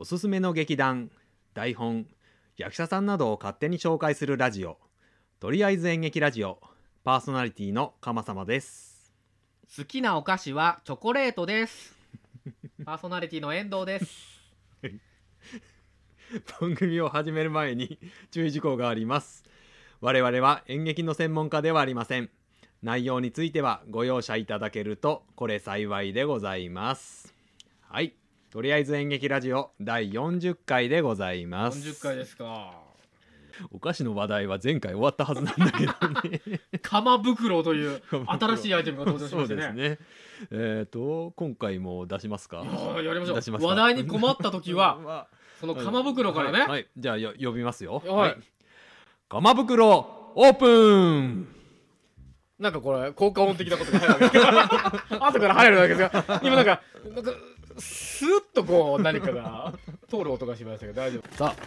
おすすめの劇団台本役者さんなどを勝手に紹介するラジオとりあえず演劇ラジオパーソナリティの鎌様です。好きなお菓子はチョコレートです。パーソナリティの遠藤です。番組を始める前に注意事項があります。我々は演劇の専門家ではありません。内容についてはご容赦いただけるとこれ幸いでございます。はいとりあえず演劇ラジオ第40回でございます。40回ですか。お菓子の話題は前回終わったはずなんだけどね。釜袋という新しいアイテムが登場しましたね。そうですね。えっ、と今回も出しますか？いやりましょう。話題に困った時は まその釜袋からね、はい、はい。じゃあよ呼びますよ。はい。釜袋オープン。なんかこれ効果音的なことが入るわけ。後から入るわけですが今なんかなんかスーッとこう何かが 通る音がしましたけど大丈夫。さあ、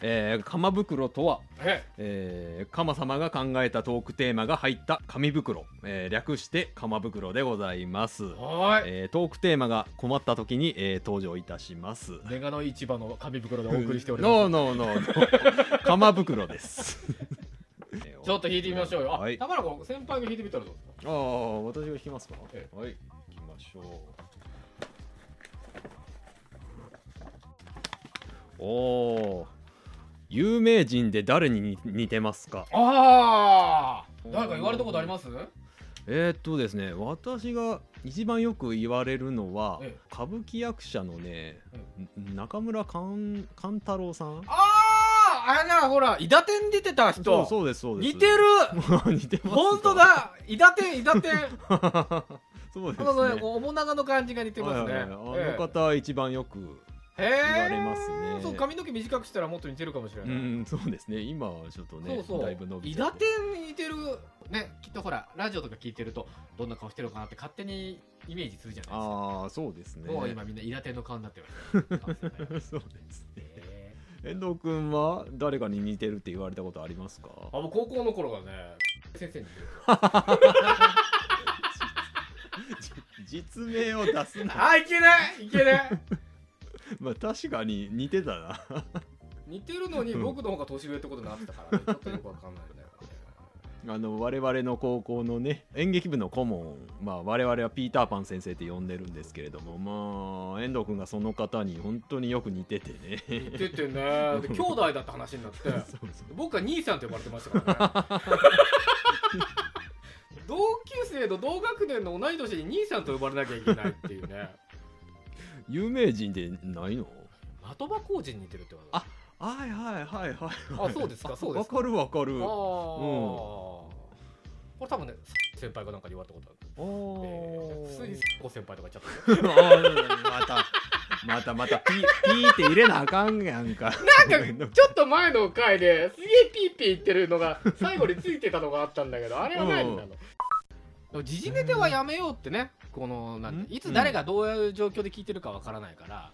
えー、釜袋とは、ええー、鎌様が考えたトークテーマが入った紙袋、えー略して釜袋でございます、はーい。えートークテーマが困った時に、えー登場いたします。ネガの市場の紙袋でお送りしております。ノーノーノーノー。釜袋です。ちょっと弾いてみましょうよ。あ、はい。田村君、先輩が弾いてみたらどうですか？ああ私が弾きますか、え。はい行きましょうおお有名人で誰に似似てますか？ああ、誰か言われたことあります？えー、っとですね私が一番よく言われるのは、ええ歌舞伎役者のね、ん中村勘勘太郎さんああ、あれな、ほら、伊達天出てた人。そうですそうです似てる。似てます本当だ、伊達天、伊達天。そうですね、ねこう面長の感じが似てますね。あえの方一番よく。言われますねそう、髪の毛短くしたらもっと似てるかもしれうない。んそうですね今はちょっとねそうそうだいぶ伸。びて達天に似てる。ね、きっとほら、ラジオとか聞いてると、どんな顔してるのかなって勝手にイメージするじゃないですか。ああそうですねもう今みんな伊達天の顔になってます。そうですねへ遠藤君は誰かに似てるって言われたことありますか？ーあ、もう高校の頃がね、先生に似てる。実名を出すなあ、いけないいけない まあ確かに似てたな。似てるのに僕の方が年上ってことになってたからね、ちょっとよくわかんないんだよね。あの我々の高校のね演劇部の顧問まあ我々はピーターパン先生って呼んでるんですけれどもまあ遠藤君がその方に本当によく似ててね。似ててね、で兄弟だって話になって、僕は兄さんって呼ばれてましたからね。同級生の同学年の同い年に兄さんと呼ばれなきゃいけないっていうね。有名人でないの？的場浩二に似てるって言われた。はいはいはいはいあそうですかそうですか。わかるわかる。ああ、あこれ多分ね、先輩がなんかに言われたことある。ー。えー、普通にご先輩とか言っちゃった。またまたまたピーピーって入れなあかんやんか。なんかちょっと前の回ですげえピーピー言ってるのが最後についてたのがあったんだけどあれは何なの、でも時事ネタはやめようってね。このなんいつ誰がどういう状況で聞いてるかわからないから、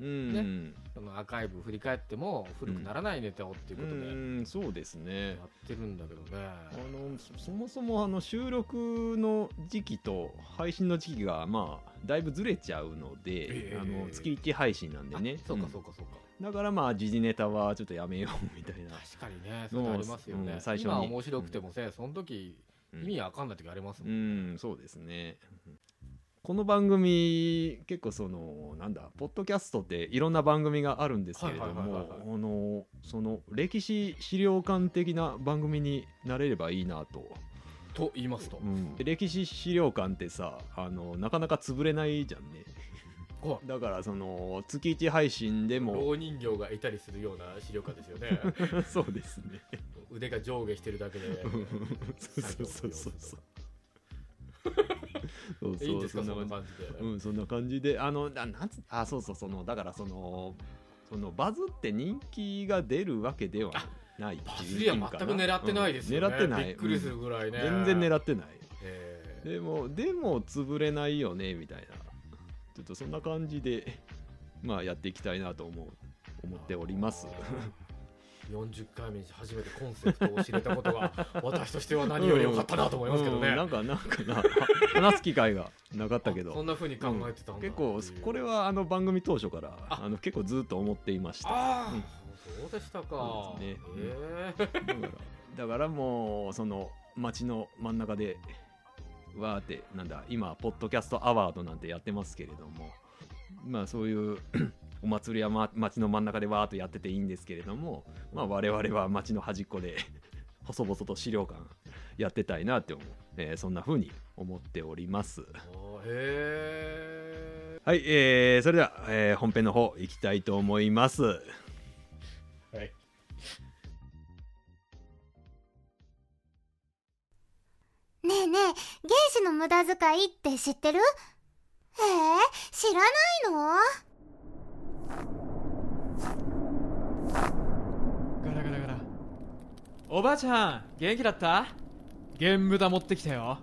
うん、そのアーカイブ振り返っても古くならないネタをっていうことで。やうん。そうですね。ってるんだけどね、あのそそもそもあの収録の時期と配信の時期がまあだいぶずれちゃうので、ええ。あの月1配信なんでね。あそうかん。そうかそうか、だからまあ時事ネタはちょっとやめようみたいな、確かにねそういうのありますよね、うん最初に。今面白くてもねその時うん意味わかんない時ありますも、うんんそうですね。この番組結構そのなんだポッドキャストっていろんな番組があるんですけれどもその歴史資料館的な番組になれればいいなと、と言いますと、うん。歴史資料館ってさあのなかなか潰れないじゃんねこだからその月1配信でうも老人形がいたりするような資料館ですよね。そうですね。腕が上下してるだけで。そうそうそうそうそう。そういいんですかそそんな感じで、じうんそんな感じで。あのななんつあそうそうそのだからそのそのバズって人気が出るわけではない。バズりは全く狙ってないですよね、うん狙ってない。びっくりするぐらいね、うん全然狙ってない。えー。でもでも潰れないよねみたいなちょっとそんな感じで まあやっていきたいなと思う思っております。40回目に初めてコンセプトを知れたことが 私としては何より良かったなと思いますけどね、うんなんかなんかな話す機会がなかったけど。あそんな風に考えてたんだ、結構これはあの番組当初からあ。あの結構ずっと思っていました。ああ、うん。そうでしたか。ね。へえだからだからもうその街の真ん中でわーってなんだ今ポッドキャストアワードなんてやってますけれどもまあそういう お祭りは、ま、街の真ん中でわーっとやってていいんですけれども、まあ、我々は街の端っこで 細々と資料館やってたいなって思う、えーそんな風に思っております。はい、えー、それでは、えー本編の方行きたいと思いますねえねえ、原子の無駄遣いって知ってる？えー、知らないの？ガラガラガラ。おばあちゃん元気だった？ゲームだ持ってきたよ。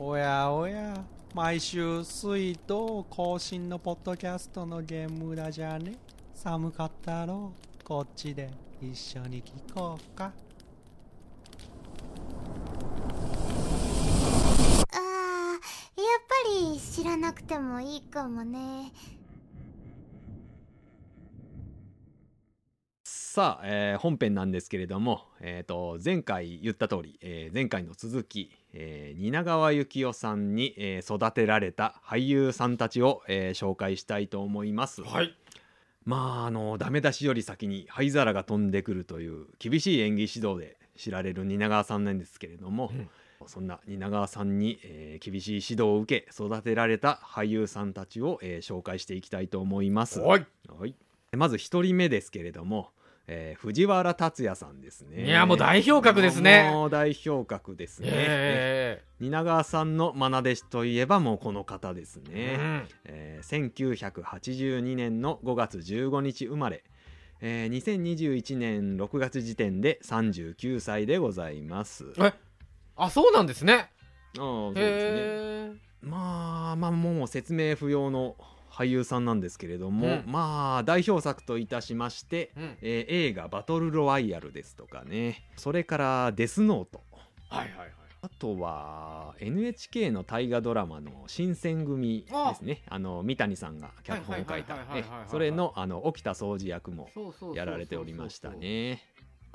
おやおや。毎週水道更新のポッドキャストのゲームだじゃね。寒かったろ。うこっちで一緒に聞こうかあー、やっぱり知らなくてもいいかもね。さあ、えー本編なんですけれども、えー、と前回言った通り、えー前回の続き、えー蜷川幸雄さんに、えー育てられた俳優さんたちを、えー紹介したいと思います。はいまああのダメ出しより先に灰皿が飛んでくるという厳しい演技指導で知られる蜷川さんなんですけれども、そんな蜷川さんに、えー厳しい指導を受け育てられた俳優さんたちを、えー紹介していきたいと思います。はいはい、まず一人目ですけれども、えー藤原竜也さんですね。いやもう代表格ですねもう代表格ですね。え蜷川さんの愛弟子といえばもうこの方ですえね。えー1982年の5月15日生まれ、えー2021年6月時点で39歳でございます。えあそうなんですね。あーそうですね。まあまあもう説明不要の俳優さんなんですけれども、うん。まあ代表作といたしまして、うん。えー映画「バトルロワイヤル」ですとかね。それから「デスノート。はいはいはい」あとは NHK の大河ドラマの「新選組」ですね。あの三谷さんが脚本を書いた。それのあの沖田総司役もやられておりましたね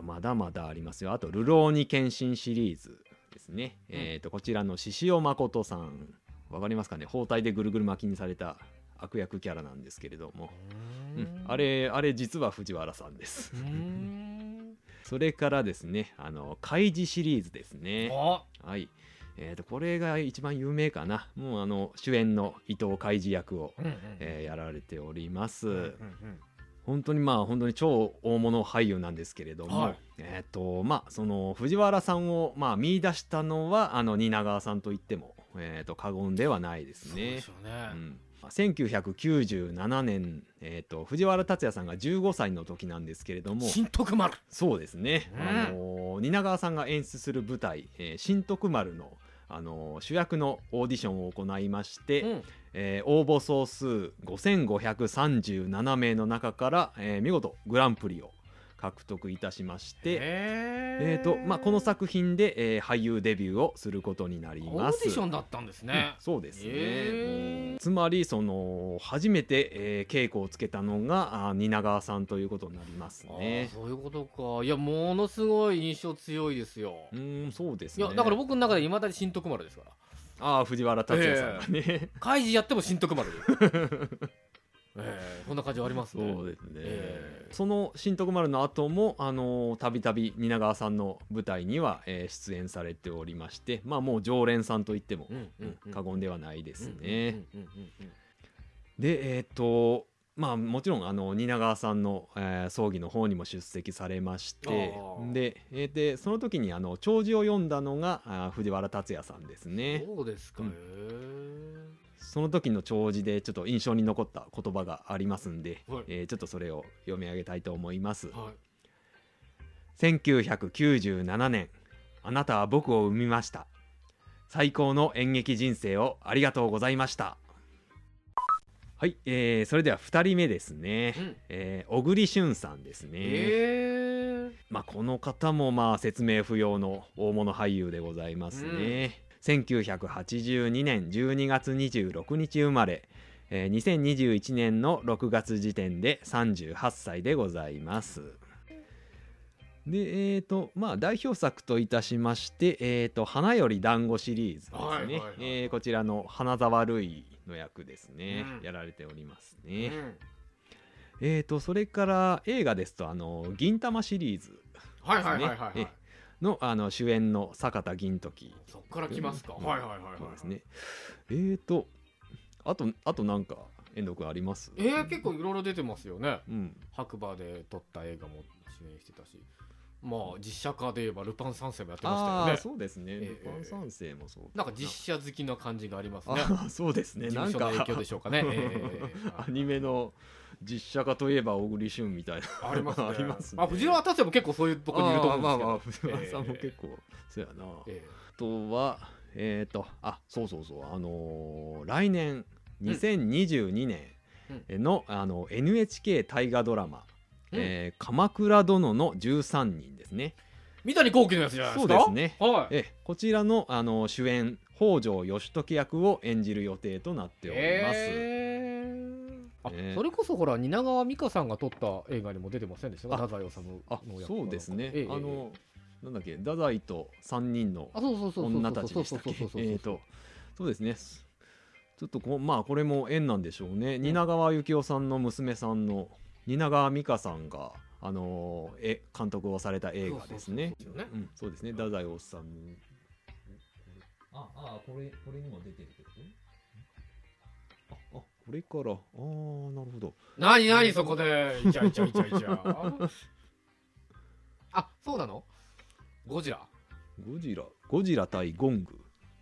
まだまだありますよあと「流浪に献身」シリーズですね、うん。えー、とこちらの獅子雄誠さん。わかりますかね？包帯でぐるぐる巻きにされた悪役キャラなんですけれども、ううん。あれあれ実は藤原さんです。それからですねあの怪事シリーズですね。あ。はい。えー、とこれが一番有名かな。もうあの主演の伊藤海二役を、うんうんえーやられております、うんうん本当にまあ本当に超大物俳優なんですけれども、はい。えっ、とまあその藤原さんをまあ見出したのはあの蜷川さんといってもえっ、と過言ではないですね。そうでし。ょうねうん1997年、えー、と藤原竜也さんが15歳の時なんですけれども新徳丸。そうですね、うんあの蜷川さんが演出する舞台「えー新徳丸の」あの主役のオーディションを行いまして、うん。えー応募総数5537名の中から、えー見事グランプリを獲得いたしまして、ええーとまあ、この作品で、えー俳優デビューをすることになりオーます。ディションだったんですね。うんそうですね、つまりその初めて、えー稽古をつけたのがあー蜷川さんということになりますあねー。そういうことか。いやものすごい印象強いですよ。うーんそうですね。いやだから僕の中でいまだに新徳丸ですから。ああ藤原竜也さんがね、開示やっても新徳丸ええ。こんな感じありますね。そうですね、えーその新徳丸の後もあのたびたび蜷川さんの舞台には、えー出演されておりましてまあもう常連さんといっても、うんうんうん。過言ではないですね、でえっ、とまあもちろんあの蜷川さんの、えー葬儀の方にも出席されましてで,、えーでその時にあの弔辞を読んだのがあー藤原竜也さんですね。そうですか、うんその時の弔辞でちょっと印象に残った言葉がありますんで、はい。えーちょっとそれを読み上げたいと思います、はい。1997年あなたは僕を産みました。最高の演劇人生をありがとうございました。はい、えーそれでは2人目ですね、うん。えー小栗旬さんですね、えまあ、この方もまあ説明不要の大物俳優でございますね、1982年12月26日生まれ、えー2021年の6月時点で38歳でございます。でえーとまあ、代表作といたしまして「えー、と花より団子」シリーズですね、はいはいはい。えーこちらの花沢類の役ですね、うん。やられておりますーね、えーとそれから映画ですとあの「銀魂」シリーズはいはいはいはいはい。えのあの主演の坂田銀時。そっから来ますか、うん。はいはいはいはい。そうですね。えーとあとあとなんか遠藤君あります？えー、結構いろいろ出てますよね。うん。白馬で撮った映画も主演してたし。まあ実写化で言えばルパン三世もやってましたよね。そうですね、ええルパン三世もそう。なんか実写好きな感じがありますね。そうですね。事なんか影響でしょうかね、え アニメの実写化といえば小栗旬みたいな。ーありますね。ありますね。あ藤原竜也も結構そういうとこにいると思うんですけど、まあまあ藤原さんも結構、そうやな、えあとはえっ、とあそうそうそうあのー来年2022年の,、あの NHK 大河ドラマ「うん。えー鎌倉殿の13人」ですね。ー三谷幸喜のやつじゃないですか？そうですね。はい。えこちらのあの主演北条義時役を演じる予定となっております、えーあねそれこそほら蜷川美香さんが撮った映画にも出てませんでした？かあ太宰治あの役そうですね、ええあのなんだっけ太宰と3人のあそうそうそうそう女たちでしたっけ？えーとそうですね。ちょっとこまあこれも縁なんでしょうね。蜷川幸雄さんの娘さんの蜷川美香さんがあのーえ監督をされた映画ですね。そうですね。太宰治ああこれこれにも出てるけどああこれから。ああなるほど。何何そこで。イチャイチャイチャイチャ。あそうなの？ゴジラ？ゴジラ。ゴジラ対ゴング。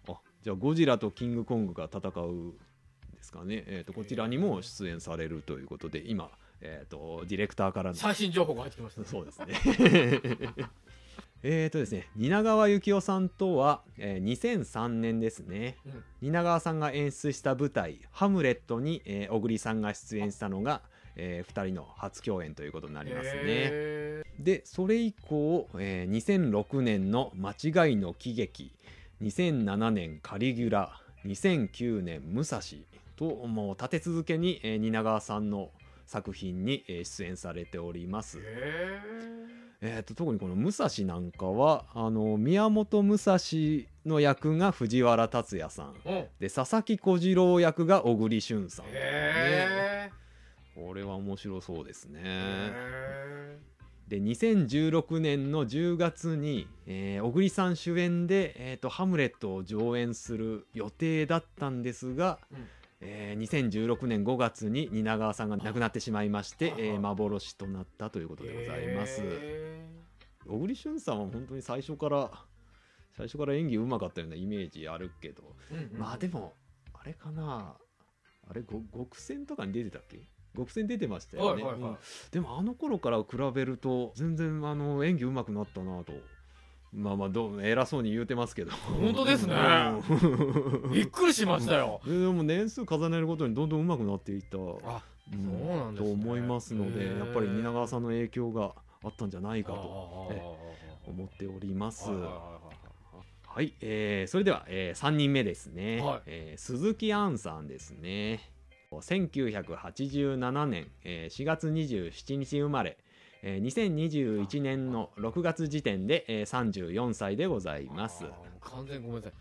あじゃあゴジラとキングコングが戦うんですかね、えー、とこちらにも出演されるということで今、えー、とディレクターからの。最新情報が入ってきましたね。そうですね えーとですね蜷川幸雄さんとは、えー2003年ですね。蜷川さんが演出した舞台「ハムレットに」えー小栗さんが出演したのが、え2人の初共演ということになりますね。へでそれ以降、えー2006年の「間違いの喜劇」2007年「カリギュラ」2009年「武蔵」ともう立て続けに、えー蜷川さんの作品に、えー出演されておりますえー、と特にこの武蔵なんかはあの宮本武蔵の役が藤原竜也さん。ーうん。で佐々木小次郎役が小栗旬さん、ね、へこれは面白そうですね。で2016年の10月に、えー小栗さん主演で、えーと「ハムレット」を上演する予定だったんですが、うんえー2016年5月に蜷川さんが亡くなってしまいましてあ、えー幻となったということでございます。へ小栗旬さんは本当に最初から最初から演技うまかったようなイメージあるけど、ーうんうん。まあでもあれかな。あれご極戦とかに出てたっけ？極戦出てましたよね、でもあの頃から比べると全然あの演技うまくなったなとまあまあどう偉そうに言うてますけど。本当ですね。うん。びっくりしましたよ。ででも年数重ねるごとにどんどんうまくなっていった、うんあそうなんですね。と思いますのでやっぱり蜷川さんの影響があったんじゃないかあと思っております。はいえーそれでは、え3人目ですね、はい。えー鈴木杏さんですね。1987年、えー4月27日生まれ、えー2021年の6月時点で、えー34歳でございます。完全にごめんなさい。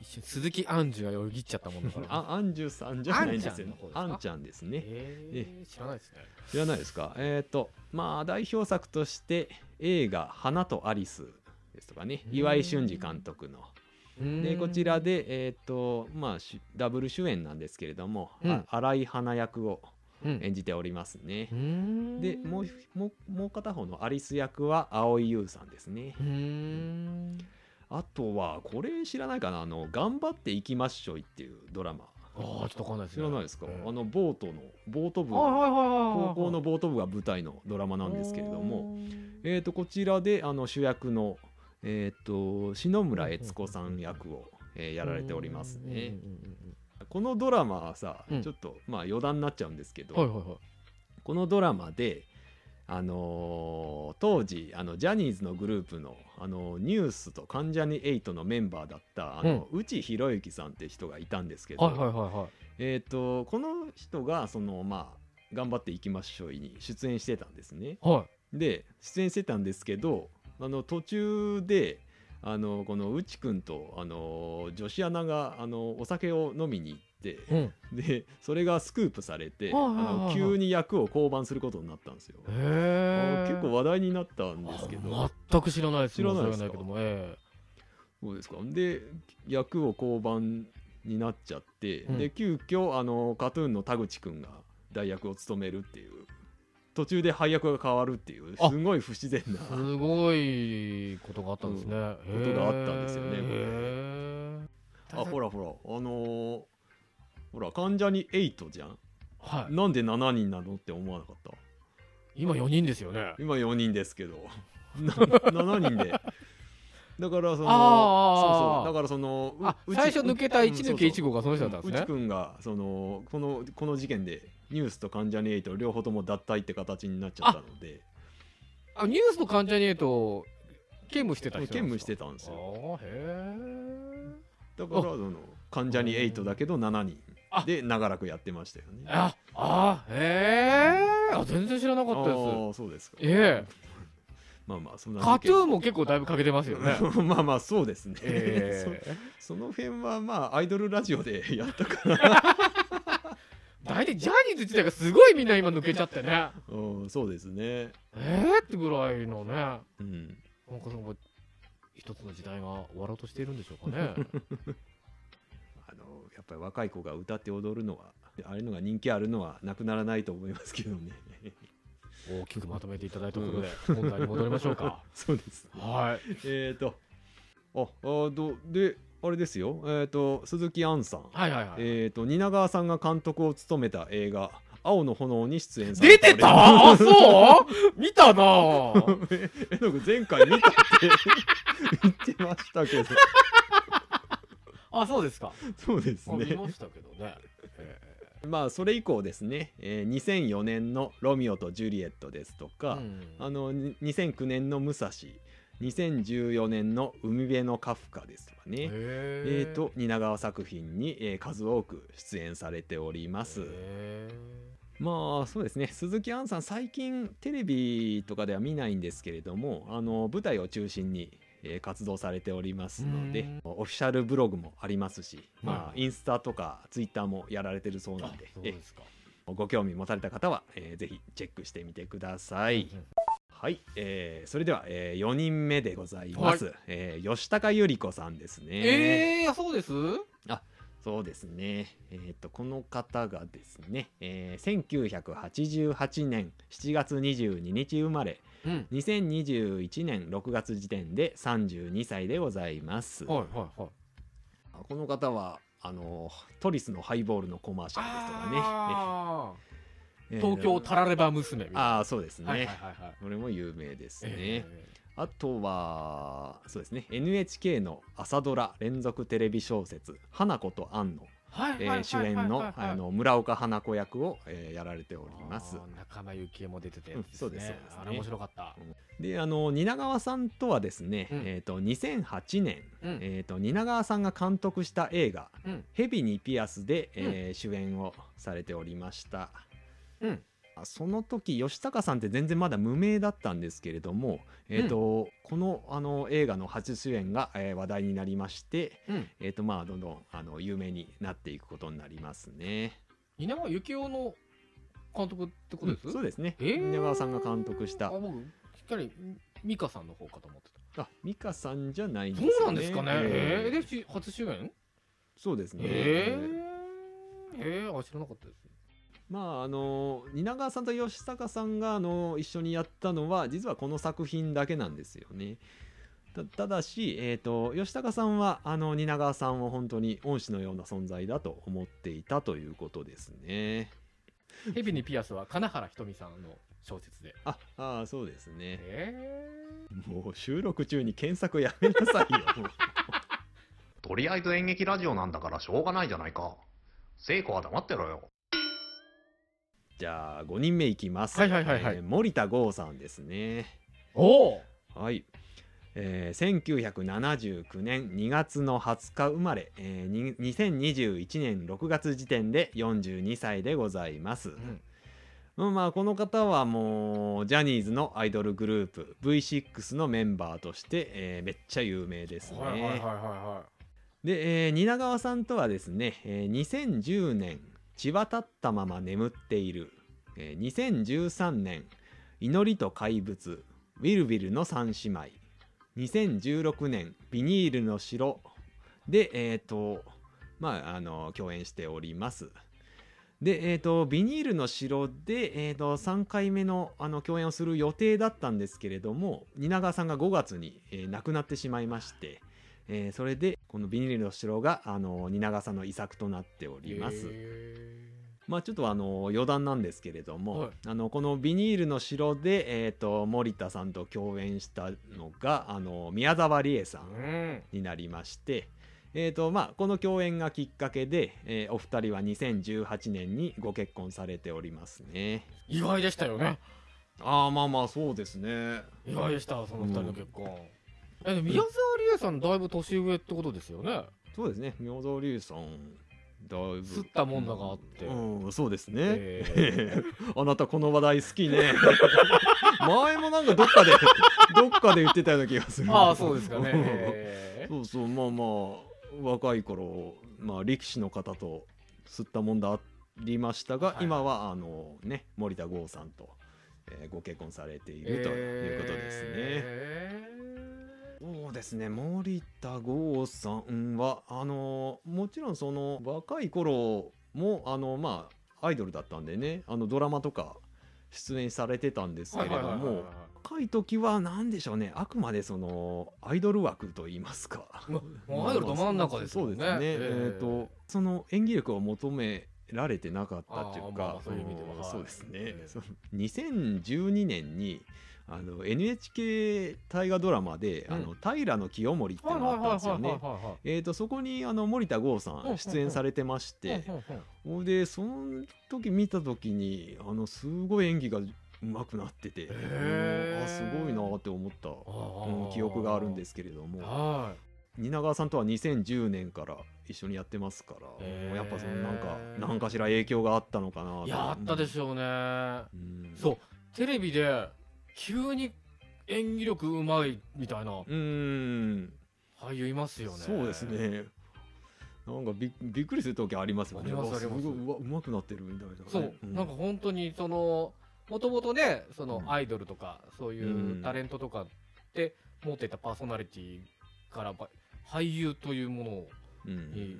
一瞬鈴木杏樹がよぎっちゃったもんだから。あアンジュさんじゃないんですよね。アアンちゃんですね。えー知らないですね。知らないですか？えっ、とまあ代表作として映画「花とアリス」ですとかね。うん。岩井俊二監督の。でこちらでで、えーとまあ、しダブル主演なんですけれども、うん。あ新井花役をうん演じておりますね。う。ん。でもうもうもう片方のアリス役は蒼井優さんですね。うーん。あとはこれ知らないかな？あの「頑張っていきましょい」っていうドラマ。ああちょっとわかんないです知ねらないですか、うんあのボートのボート部。高校のボート部が舞台のドラマなんですけれども、えー、とこちらであの主役の、えー、と篠村悦子さん役を、えーやられておりますね。このドラマはさ、うん。ちょっとまあ余談になっちゃうんですけど、はいはいはい。このドラマで、あのー当時あのジャニーズのグループの、あのニュースと関ジャニ∞のメンバーだったあの、内博之さんって人がいたんですけど、はいはいはいはい。えー、とこの人がその、まあ「頑張っていきましょう」に出演してたんですね。はい。で出演してたんですけどあの途中であのこの内くんとあの女子アナがあのお酒を飲みに行ってうん。でそれがスクープされて、あの急に役を降板することになったんですよ。結構話題になったんですけど。全く知らないです知らないですけどもえそうですか？で役を降板になっちゃって、うん。で急遽あのカトゥーンの田口くんが代役を務めるっていう途中で配役が変わるっていうあ。すごい不自然な。えすごいことがあったんですね、うん。ことがあったんですよねあほらほらあのーほら関ジャニ8じゃん。はい。なんで7人なのって思わなかった？今4人ですよね。今4人ですけど。な7人で。だからそのそうそう。だからその最初抜けた1抜け1号号がその人だったんですね。内くんがそのこのこの事件でニュースと関ジャニ∞両方とも脱退って形になっちゃったので。あニュースと関ジャニ∞と兼務してた人兼務してたんですよ。だからその関ジャニ∞だけど7人。あ。で長らくやってましたよね。えああへえあ全然知らなかったです。ああそうですか。え まあまあそんなカトゥーンもも結構だいぶかけてますよね。まあまあそうですね、ええ。そその辺はまあアイドルラジオでやったから大体ジャニーズ自体がすごいみんな今抜けちゃってね。うんそうですね。えーってぐらいのね。なんかうんその一つの時代が終わろうとしているんでしょうかね。あのやっぱり若い子が歌って踊るのはああいうのが人気あるのはなくならないと思いますけどね。大きくまとめていただいたところで本題に戻りましょうか。そうです。はい。えっ、ー、とああどであれですよ。えっ、と鈴木杏さん。はいはいはい。えっ、と蜷川さんが監督を務めた映画「青の炎」に出演され出てた？あそう？見たな。ええのく前回見たって。言ってましたけど。あそうですか。そうですね。あ見ましたけどね。え。まあそれ以降ですね、えー2004年の「ロミオとジュリエット」ですとーか、うん。あのに2009年の「武蔵」2014年の「海辺のカフカ」ですとかねええー、と蜷川作品に、えー数多く出演されております、へまあそうですね。鈴木杏さん最近テレビとかでは見ないんですけれどもあの舞台を中心に、えー活動されておりますのでうん。オフィシャルブログもありますし、まあ、はいインスタとかツイッターもやられてるそうなんでえそうですか。ご興味持たれた方は、えーぜひチェックしてみてください。はい、えーそれでは、え4人目でございます、えー吉高由里子さんですね。えー、そうです？そうですね。えっ、と、この方がですね、えー1988年7月22日生まれ、うん2021年6月時点で32歳でございます。はいはいはいこの方は、あの、トリスのハイボールのコマーシャルですとかね。東京タラレバ娘みたいな。ああ、そうですね。はいはいはいはい。これも有名ですね。えあとは、そうですね、NHK の朝ドラ連続テレビ小説、花子とアンの、主演のあの村岡花子役を、えーやられております。仲間由紀恵も出ててうんそうですね。あれ面白かった。で、あの蜷川さんとはですね、うん。えっ、と2008年、うん。えっ、と蜷川さんが監督した映画うん「蛇にピアスで」えー主演をされておりました。うん。その時吉高さんって全然まだ無名だったんですけれども、えーとこのあの映画の初主演が、えー話題になりまして、うん。えーとまあ、どんどんあの有名になっていくことになりますね。蜷川幸雄の監督ってことです、うんそうですね。えー。蜷川さんが監督した。あ僕しっかり美香さんの方かと思ってあ美香さんじゃないんたですよね。そうなんですかね。ええーー、でし初主演？そうですね。えー、えー、あ知らなかったですまああの蜷川さんと吉高さんがあの一緒にやったのは実はこの作品だけなんですよね。たただし、えー、と吉高さんはあの蜷川さんを本当に恩師のような存在だと思っていたということですね。ヘビにピアスは金原ひとみさんの小説でああーそうですね。えもう収録中に検索やめなさいよ。とりあえず演劇ラジオなんだからしょうがないじゃないか。聖子は黙ってろよ。じゃあ5人目いきます、はいはいはいはい。えー森田剛さんですね。おおはい、えー1979年2月の20日生まれ、えーに2021年6月時点で42歳でございます、うん。まあこの方はもうジャニーズのアイドルグループ V6 のメンバーとして、えーめっちゃ有名ですね、はいはいはいはいはで、えー蜷川さんとはですね、えー2010年血渡ったまま眠っている、えー2013年祈りと怪物ウィルビルの三姉妹。2016年ビニールの城。でえっ、とまああの共演しております。でえー、とビニールの城で、えー、と3回目のあの共演をする予定だったんですけれども蜷川さんが5月に、えー亡くなってしまいまして、えーそれでこのビニールの城があの蜷川さんの遺作となっておいります。へまあちょっとあの余談なんですけれども、はいあのこのビニールの城で、えー、と森田さんと共演したのがあの宮沢りえさんになりまして、えーとまあ、この共演がきっかけで、えーお二人は2018年にご結婚されておりますね。意外でしたよねああまあまあそうですね。意外でしたその二人の結婚、えでも宮沢りえさんだいぶ年上ってことですよね。そうですね。宮沢りえさんだいぶ。吸ったもんだがあって。うん、そうですね、え あなたこの話題好きね。前もなんかどっかで どっかで言ってたような気がする。ああそうですかね。へそうそうまあまあ若い頃、まあ、力士の方と吸ったもんだありましたが、はい。今はあのね森田剛さんと、えーご結婚されているということですね。へそうですね。森田剛さんはあのもちろんその若い頃もあのまあアイドルだったんでねあのドラマとか出演されてたんですーけれども若い時は何でしょうね。あくまでそのアイドル枠と言いますか。アイドルど真ん中ですね。そうですね。ええ。っ、とその演技力を求められてなかったっていうかあ、そういう意味では。そうですね。え。えその2012年にあの NHK 大河ドラマで、うん。あの平清盛っていうのがあったんですよね。えー、とそこにあの森田剛さうん出演されてまして、でその時見た時にあのすごい演技がうまくなってて、あすごいなって思った、うん記憶があるんですすけれども。は蜷川さんとは2010年から一緒にやってますから、やっぱそのなんか何かしら影響があったのかなあったでしょうねうん。そう。テレビで急に演技力うまいみたいな。うん。俳優いますよね。そうですね。なんかびびっくりする時ありますよね。ありますわありうまくなってるみたいなね、そう、ん。なんか本当にそのもともとねそのうん。アイドルとかそういううん。タレントとかで持っていたパーソナリティから俳優というものうん。に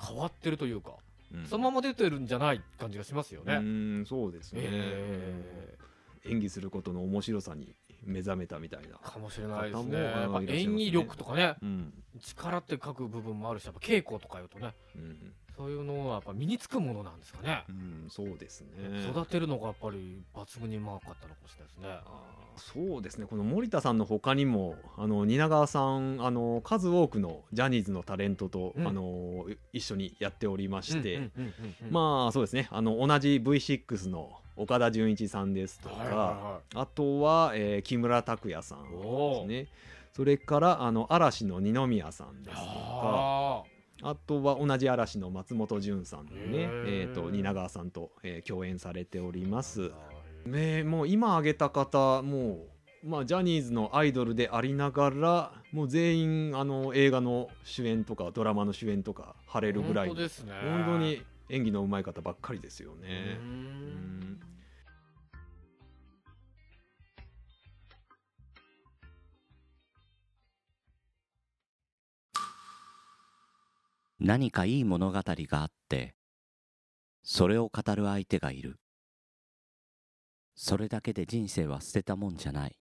変わってるというか、うん。そのまま出てるんじゃない感じがしますよね。うんそうですね、え演技することの面白さに目覚めたみたいな。ーかもしれないですね。ね。演技力とかね。うん、力って書く部分もあるしやっぱ稽古とかいうとね。うん。そういうのはやっぱ身につくものなんですかね。うん、そうですね。育てるのがやっぱり抜群にうまかったのかもしれないですね。そうですね。この森田さんの他にもあの蜷川さんあの数多くのジャニーズのタレントと、うん。あの一緒にやっておりまして、まあそうですね。あの同じ V6 の岡田准一さんですとか、はいはいはあとは、えー木村拓哉さんですね。それからあの嵐の二宮さんいですとか。ああとは同じ嵐の松本潤さんね、へー。えー、と蜷川さんと、えー共演されております。ー。ねもう今挙げた方もう、まあ、ジャニーズのアイドルでありながらもう全員あの映画の主演とかドラマの主演とか晴れるぐらい。本当ですね。本当に演技の上手い方ばっかりですよね。何かいい物語があってそれを語る相手がいる。それだけで人生は捨てたもんじゃない。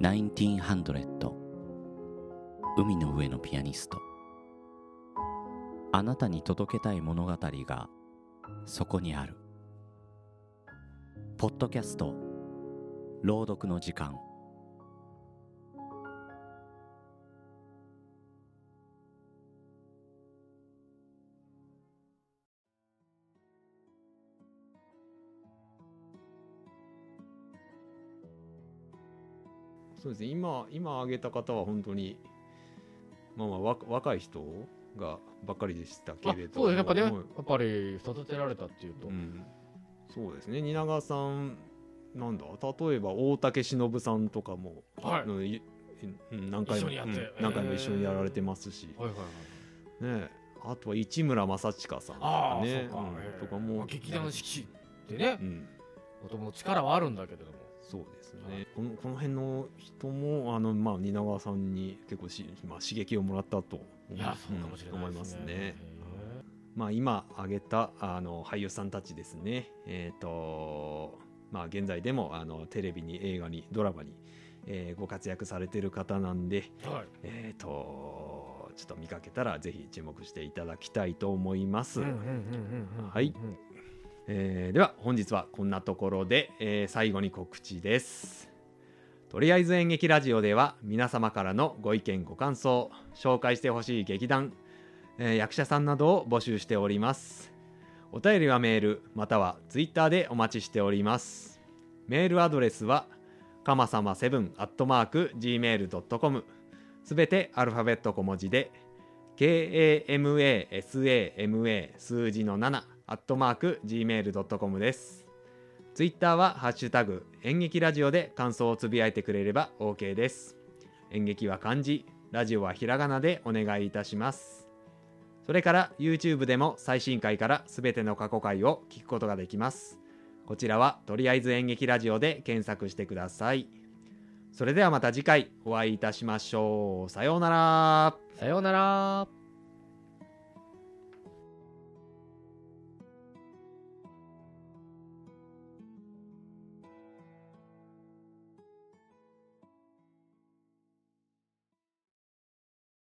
1900海の上のピアニスト。あなたに届けたい物語がそこにある。ポッドキャスト朗読の時間。そうですね。今今挙げた方は本当にまあまあ若い人がばっかりでしたけあれどそうですね。やっぱね、はいやっぱり育てられたっていうと、うん、そうですね。蜷川さんなんだ例えば大竹しのぶさんとかも、はい。何回も一緒にやって。うん何回も一緒にやられてますし、はいはいはいね。あとは市村正親さんとかね。そうんええとかも。劇団四季でね。う、ん。もともと力はあるんだけれども。そうですね。このこの辺の人もあの、まあ、蜷川さんに結構し、まあ、刺激をもらったといやそうかもしれない思いますね。へまあ、今挙げたあの俳優さんたちですね、えーとまあ、現在でもあのテレビに映画にドラマに、えーご活躍されてる方なんで、えはい。えー、とちょっと見かけたらぜひ注目していただきたいと思います。はい。えーでは本日はこんなところで、えー最後に告知です。とりあえず演劇ラジオでは皆様からのご意見ご感想紹介してほしい劇団、えー役者さんなどを募集しております。お便りはメールまたはツイッターでお待ちしております。メールアドレスはかまさま7アットマーク gmail.com すべてアルファベット小文字で KAMASAMA 数字の7アットマーク gmail.com です。ツイッターはハッシュタグ演劇ラジオで感想をつぶやいてくれれば OK です。演劇は漢字ラジオはひらがなでお願いいたします。それから YouTube でも最新回からすべての過去回を聞くことができます。こちらはとりあえず演劇ラジオで検索してください。それではまた次回お会いいたしましょう。さようなら。さようなら。